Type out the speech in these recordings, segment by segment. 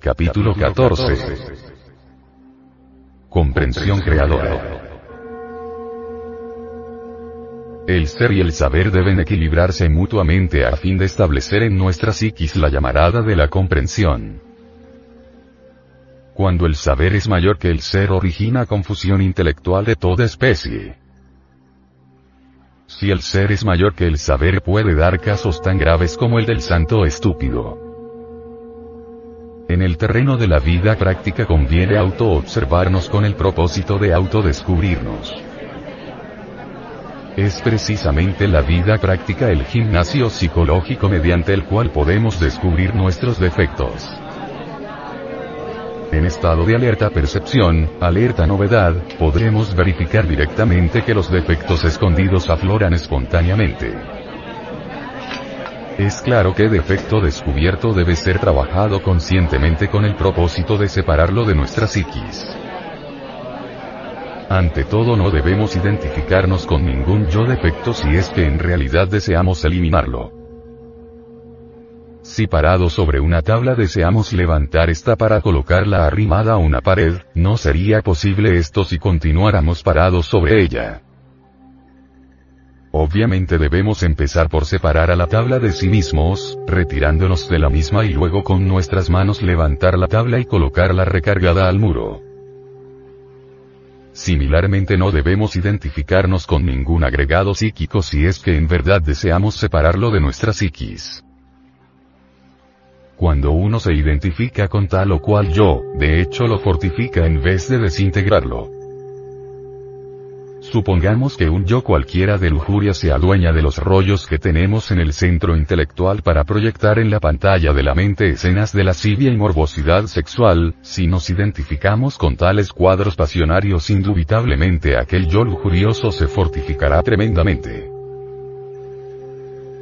Capítulo 14. Comprensión creadora. El ser y el saber deben equilibrarse mutuamente a fin de establecer en nuestra psiquis la llamarada de la comprensión. Cuando el saber es mayor que el ser origina confusión intelectual de toda especie. Si el ser es mayor que el saber puede dar casos tan graves como el del santo estúpido. En el terreno de la vida práctica conviene autoobservarnos con el propósito de autodescubrirnos. Es precisamente la vida práctica el gimnasio psicológico mediante el cual podemos descubrir nuestros defectos. En estado de alerta percepción, alerta novedad, podremos verificar directamente que los defectos escondidos afloran espontáneamente. Es claro que defecto descubierto debe ser trabajado conscientemente con el propósito de separarlo de nuestra psiquis. Ante todo no debemos identificarnos con ningún yo defecto si es que en realidad deseamos eliminarlo. Si parado sobre una tabla deseamos levantar esta para colocarla arrimada a una pared, no sería posible esto si continuáramos parados sobre ella. Obviamente debemos empezar por separar a la tabla de sí mismos, retirándonos de la misma y luego con nuestras manos levantar la tabla y colocarla recargada al muro. Similarmente no debemos identificarnos con ningún agregado psíquico si es que en verdad deseamos separarlo de nuestra psiquis. Cuando uno se identifica con tal o cual yo, de hecho lo fortifica en vez de desintegrarlo. Supongamos que un yo cualquiera de lujuria se adueña de los rollos que tenemos en el centro intelectual para proyectar en la pantalla de la mente escenas de lascivia y morbosidad sexual, si nos identificamos con tales cuadros pasionarios indubitablemente aquel yo lujurioso se fortificará tremendamente.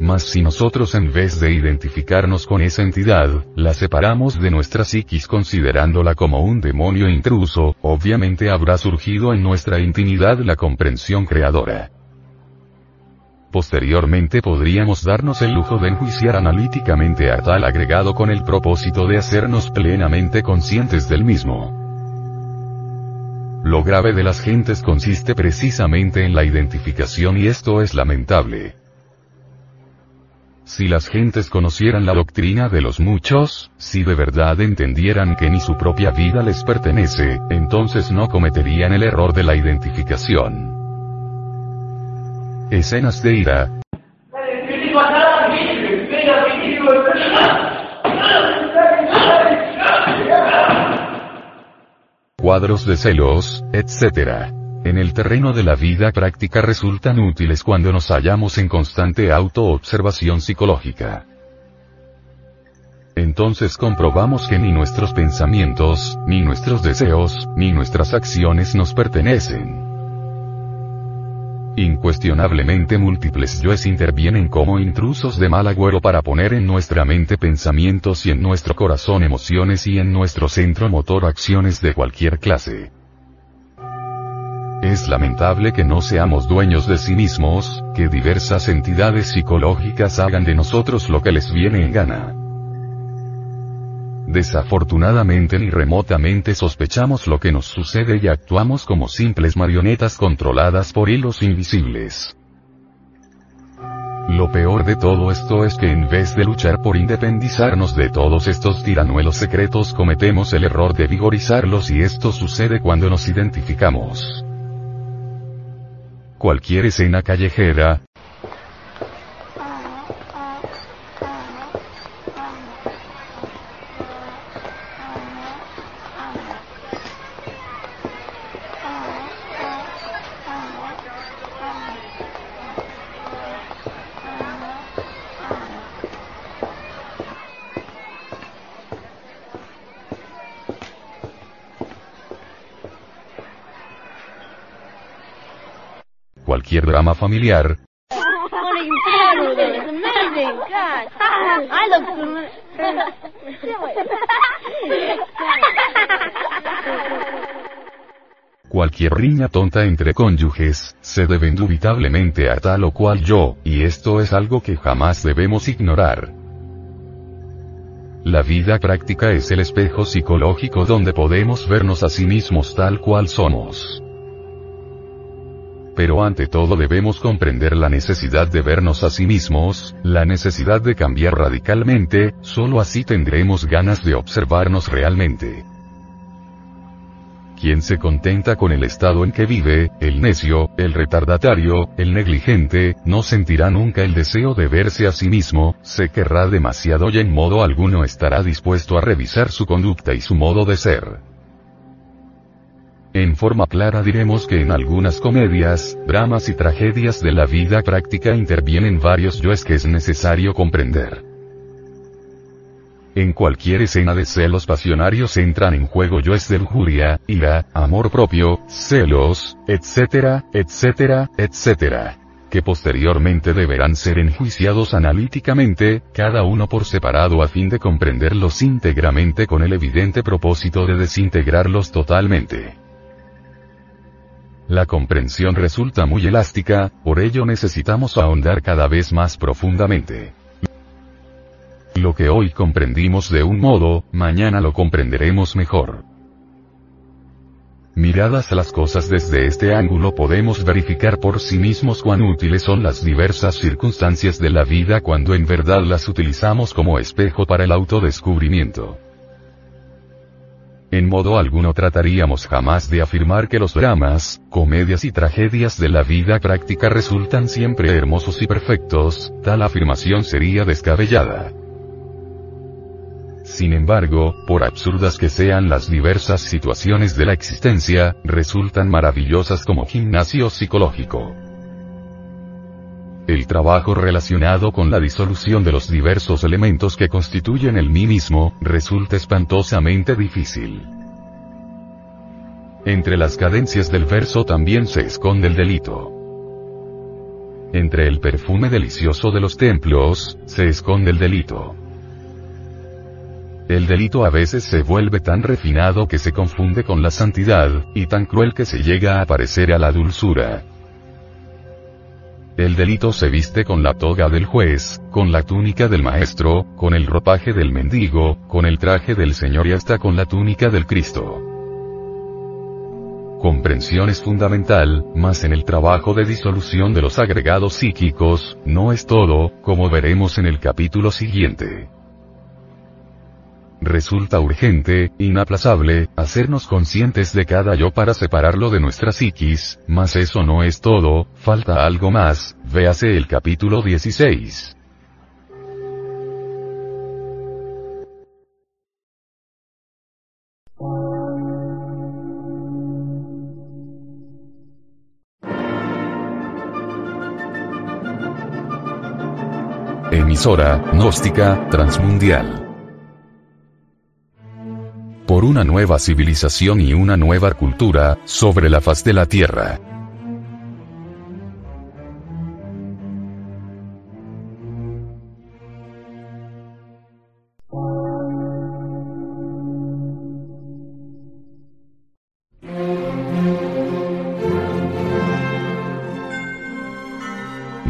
Mas si nosotros en vez de identificarnos con esa entidad, la separamos de nuestra psiquis considerándola como un demonio intruso, obviamente habrá surgido en nuestra intimidad la comprensión creadora. Posteriormente podríamos darnos el lujo de enjuiciar analíticamente a tal agregado con el propósito de hacernos plenamente conscientes del mismo. Lo grave de las gentes consiste precisamente en la identificación y esto es lamentable. Si las gentes conocieran la doctrina de los muchos, si de verdad entendieran que ni su propia vida les pertenece, entonces no cometerían el error de la identificación. Escenas de ira. Cuadros de celos, etc en el terreno de la vida práctica resultan útiles cuando nos hallamos en constante autoobservación psicológica. Entonces comprobamos que ni nuestros pensamientos, ni nuestros deseos, ni nuestras acciones nos pertenecen. Incuestionablemente múltiples yoes intervienen como intrusos de mal agüero para poner en nuestra mente pensamientos y en nuestro corazón emociones y en nuestro centro motor acciones de cualquier clase. Es lamentable que no seamos dueños de sí mismos, que diversas entidades psicológicas hagan de nosotros lo que les viene en gana. Desafortunadamente ni remotamente sospechamos lo que nos sucede y actuamos como simples marionetas controladas por hilos invisibles. Lo peor de todo esto es que en vez de luchar por independizarnos de todos estos tiranuelos secretos cometemos el error de vigorizarlos y esto sucede cuando nos identificamos cualquier escena callejera, cualquier drama familiar, Cualquier riña tonta entre cónyuges, se debe indubitablemente a tal o cual yo, y esto es algo que jamás debemos ignorar. La vida práctica es el espejo psicológico donde podemos vernos a sí mismos tal cual somos. Pero ante todo debemos comprender la necesidad de vernos a sí mismos, la necesidad de cambiar radicalmente, solo así tendremos ganas de observarnos realmente. Quien se contenta con el estado en que vive, el necio, el retardatario, el negligente, no sentirá nunca el deseo de verse a sí mismo, se querrá demasiado y en modo alguno estará dispuesto a revisar su conducta y su modo de ser. En forma clara diremos que en algunas comedias, dramas y tragedias de la vida práctica intervienen varios yoes que es necesario comprender. En cualquier escena de celos pasionarios entran en juego yoes de lujuria, ira, amor propio, celos, etcétera, etcétera, etcétera. Que posteriormente deberán ser enjuiciados analíticamente, cada uno por separado a fin de comprenderlos íntegramente con el evidente propósito de desintegrarlos totalmente. La comprensión resulta muy elástica, por ello necesitamos ahondar cada vez más profundamente. Lo que hoy comprendimos de un modo, mañana lo comprenderemos mejor. Miradas las cosas desde este ángulo podemos verificar por sí mismos cuán útiles son las diversas circunstancias de la vida cuando en verdad las utilizamos como espejo para el autodescubrimiento. En modo alguno trataríamos jamás de afirmar que los dramas, comedias y tragedias de la vida práctica resultan siempre hermosos y perfectos, tal afirmación sería descabellada. Sin embargo, por absurdas que sean las diversas situaciones de la existencia, resultan maravillosas como gimnasio psicológico. El trabajo relacionado con la disolución de los diversos elementos que constituyen el mí mismo, resulta espantosamente difícil. Entre las cadencias del verso también se esconde el delito. Entre el perfume delicioso de los templos, se esconde el delito. El delito a veces se vuelve tan refinado que se confunde con la santidad, y tan cruel que se llega a parecer a la dulzura. El delito se viste con la toga del juez, con la túnica del maestro, con el ropaje del mendigo, con el traje del Señor y hasta con la túnica del Cristo. Comprensión es fundamental, mas en el trabajo de disolución de los agregados psíquicos, no es todo, como veremos en el capítulo siguiente. Resulta urgente, inaplazable, hacernos conscientes de cada yo para separarlo de nuestra psiquis, mas eso no es todo, falta algo más, véase el capítulo 16. Emisora, gnóstica, transmundial por una nueva civilización y una nueva cultura, sobre la faz de la Tierra.